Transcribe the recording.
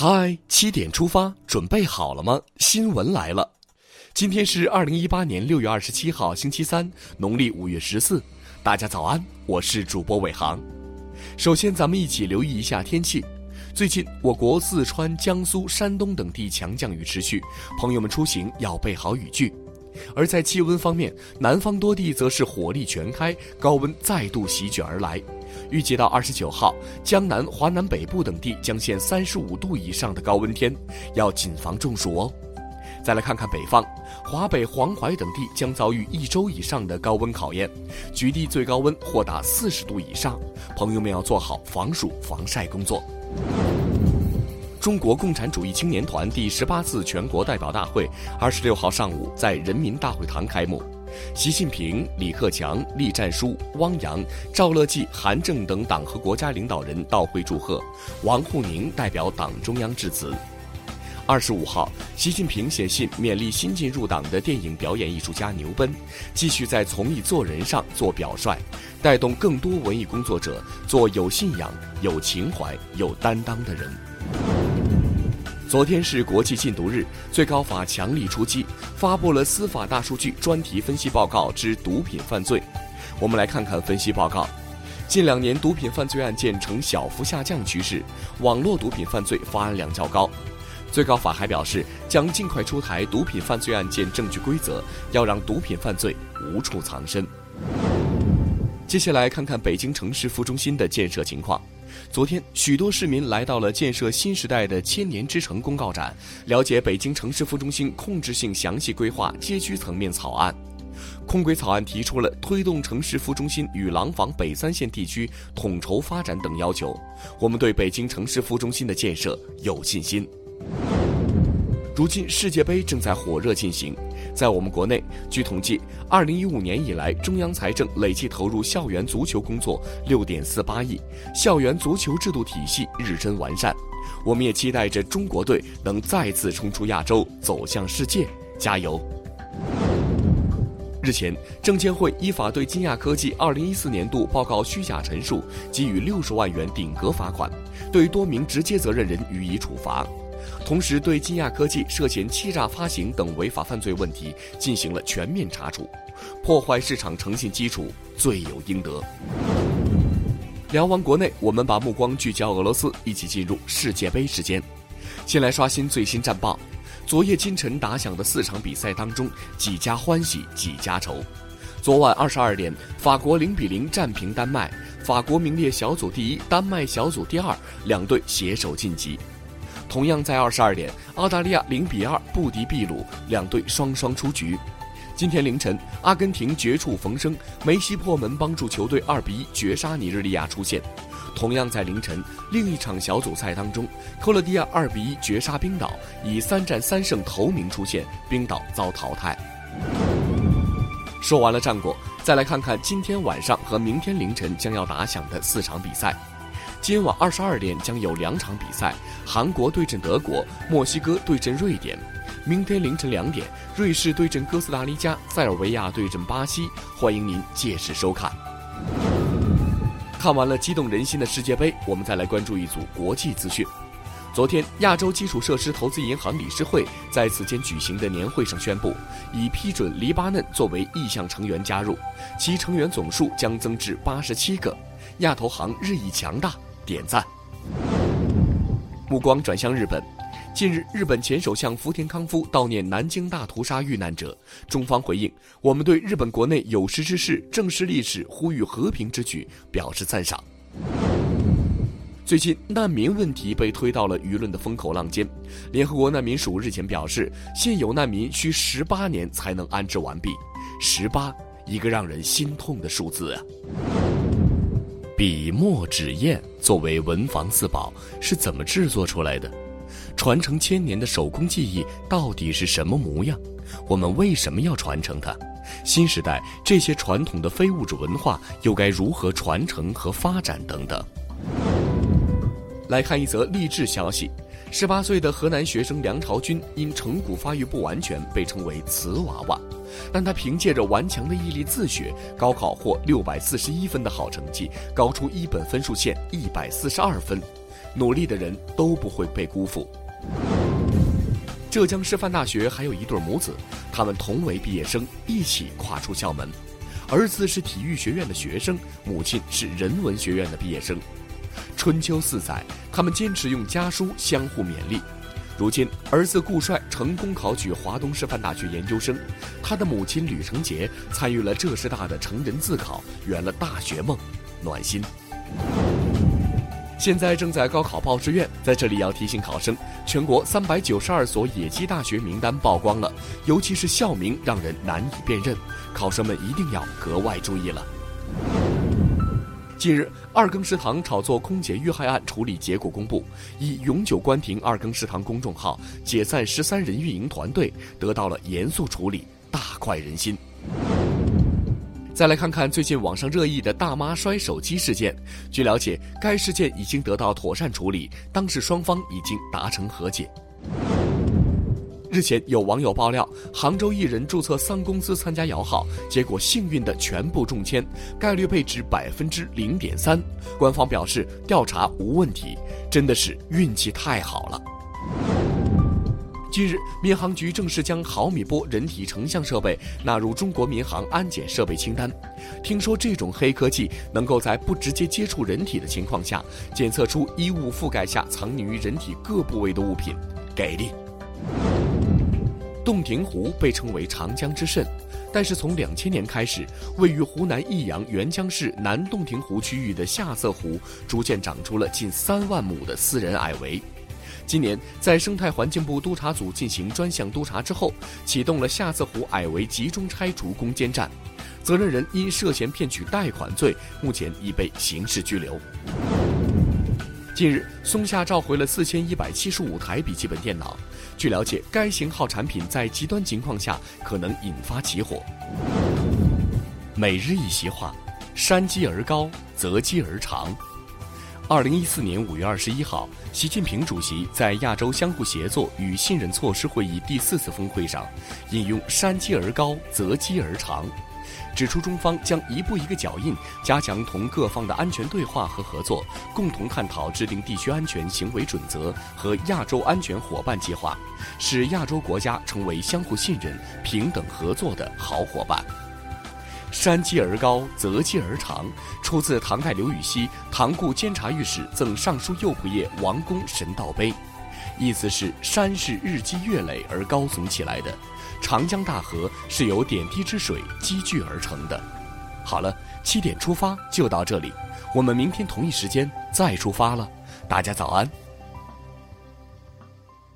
嗨，七点出发，准备好了吗？新闻来了，今天是二零一八年六月二十七号，星期三，农历五月十四。大家早安，我是主播伟航。首先，咱们一起留意一下天气。最近，我国四川、江苏、山东等地强降雨持续，朋友们出行要备好雨具。而在气温方面，南方多地则是火力全开，高温再度席卷而来。预计到二十九号，江南、华南北部等地将现三十五度以上的高温天，要谨防中暑哦。再来看看北方，华北、黄淮等地将遭遇一周以上的高温考验，局地最高温或达四十度以上，朋友们要做好防暑防晒工作。中国共产主义青年团第十八次全国代表大会二十六号上午在人民大会堂开幕。习近平、李克强、栗战书、汪洋、赵乐际、韩正等党和国家领导人到会祝贺，王沪宁代表党中央致辞。二十五号，习近平写信勉励新进入党的电影表演艺术家牛奔，继续在从艺做人上做表率，带动更多文艺工作者做有信仰、有情怀、有担当的人。昨天是国际禁毒日，最高法强力出击，发布了司法大数据专题分析报告之毒品犯罪。我们来看看分析报告。近两年毒品犯罪案件呈小幅下降趋势，网络毒品犯罪发案量较高。最高法还表示，将尽快出台毒品犯罪案件证据规则，要让毒品犯罪无处藏身。接下来看看北京城市副中心的建设情况。昨天，许多市民来到了建设新时代的千年之城公告展，了解北京城市副中心控制性详细规划街区层面草案。控规草案提出了推动城市副中心与廊坊北三线地区统筹发展等要求。我们对北京城市副中心的建设有信心。如今世界杯正在火热进行，在我们国内，据统计，二零一五年以来，中央财政累计投入校园足球工作六点四八亿，校园足球制度体系日臻完善。我们也期待着中国队能再次冲出亚洲，走向世界，加油！日前，证监会依法对金亚科技二零一四年度报告虚假陈述给予六十万元顶格罚款，对多名直接责任人予以处罚。同时，对金亚科技涉嫌欺诈发行等违法犯罪问题进行了全面查处，破坏市场诚信基础，罪有应得。聊完国内，我们把目光聚焦俄罗斯，一起进入世界杯时间。先来刷新最新战报。昨夜今晨打响的四场比赛当中，几家欢喜几家愁。昨晚二十二点，法国零比零战平丹麦，法国名列小组第一，丹麦小组第二，两队携手晋级。同样在二十二点，澳大利亚零比二不敌秘鲁，两队双双出局。今天凌晨，阿根廷绝处逢生，梅西破门帮助球队二比一绝杀尼日利亚出线。同样在凌晨，另一场小组赛当中，克罗地亚二比一绝杀冰岛，以三战三胜头名出线，冰岛遭淘汰。说完了战果，再来看看今天晚上和明天凌晨将要打响的四场比赛。今晚二十二点将有两场比赛：韩国对阵德国，墨西哥对阵瑞典。明天凌晨两点，瑞士对阵哥斯达黎加，塞尔维亚对阵巴西。欢迎您届时收看。看完了激动人心的世界杯，我们再来关注一组国际资讯。昨天，亚洲基础设施投资银行理事会在此间举行的年会上宣布，已批准黎巴嫩作为意向成员加入，其成员总数将增至八十七个。亚投行日益强大。点赞。目光转向日本，近日，日本前首相福田康夫悼念南京大屠杀遇难者。中方回应：我们对日本国内有识之士正视历史、呼吁和平之举表示赞赏。最近，难民问题被推到了舆论的风口浪尖。联合国难民署日前表示，现有难民需十八年才能安置完毕，十八，一个让人心痛的数字啊。笔墨纸砚作为文房四宝是怎么制作出来的？传承千年的手工技艺到底是什么模样？我们为什么要传承它？新时代这些传统的非物质文化又该如何传承和发展？等等。来看一则励志消息。十八岁的河南学生梁朝军因成骨发育不完全被称为“瓷娃娃”，但他凭借着顽强的毅力自学，高考获六百四十一分的好成绩，高出一本分数线一百四十二分。努力的人都不会被辜负。浙江师范大学还有一对母子，他们同为毕业生，一起跨出校门。儿子是体育学院的学生，母亲是人文学院的毕业生。春秋四载，他们坚持用家书相互勉励。如今，儿子顾帅成功考取华东师范大学研究生，他的母亲吕成杰参与了浙师大的成人自考，圆了大学梦，暖心。现在正在高考报志愿，在这里要提醒考生，全国三百九十二所野鸡大学名单曝光了，尤其是校名让人难以辨认，考生们一定要格外注意了。近日，二更食堂炒作空姐遇害案处理结果公布，以永久关停二更食堂公众号、解散十三人运营团队，得到了严肃处理，大快人心。再来看看最近网上热议的大妈摔手机事件，据了解，该事件已经得到妥善处理，当事双方已经达成和解。日前，有网友爆料，杭州艺人注册三公司参加摇号，结果幸运的全部中签，概率被指百分之零点三。官方表示调查无问题，真的是运气太好了。近日，民航局正式将毫米波人体成像设备纳入中国民航安检设备清单。听说这种黑科技能够在不直接接触人体的情况下，检测出衣物覆盖下藏匿于人体各部位的物品，给力。洞庭湖被称为长江之肾，但是从两千年开始，位于湖南益阳沅江市南洞庭湖区域的下色湖逐渐长出了近三万亩的私人矮围。今年，在生态环境部督察组进行专项督查之后，启动了下色湖矮围集中拆除攻坚战，责任人因涉嫌骗取贷款罪，目前已被刑事拘留。近日，松下召回了四千一百七十五台笔记本电脑。据了解，该型号产品在极端情况下可能引发起火。每日一席话：山积而高，则积而长。二零一四年五月二十一号，习近平主席在亚洲相互协作与信任措施会议第四次峰会上，引用“山积而高，则积而长”。指出，中方将一步一个脚印，加强同各方的安全对话和合作，共同探讨制定地区安全行为准则和亚洲安全伙伴计划，使亚洲国家成为相互信任、平等合作的好伙伴。山积而高，则积而长，出自唐代刘禹锡唐故监察御史赠尚书右仆射王公神道碑，意思是山是日积月累而高耸起来的。长江大河是由点滴之水积聚而成的。好了，七点出发就到这里，我们明天同一时间再出发了。大家早安。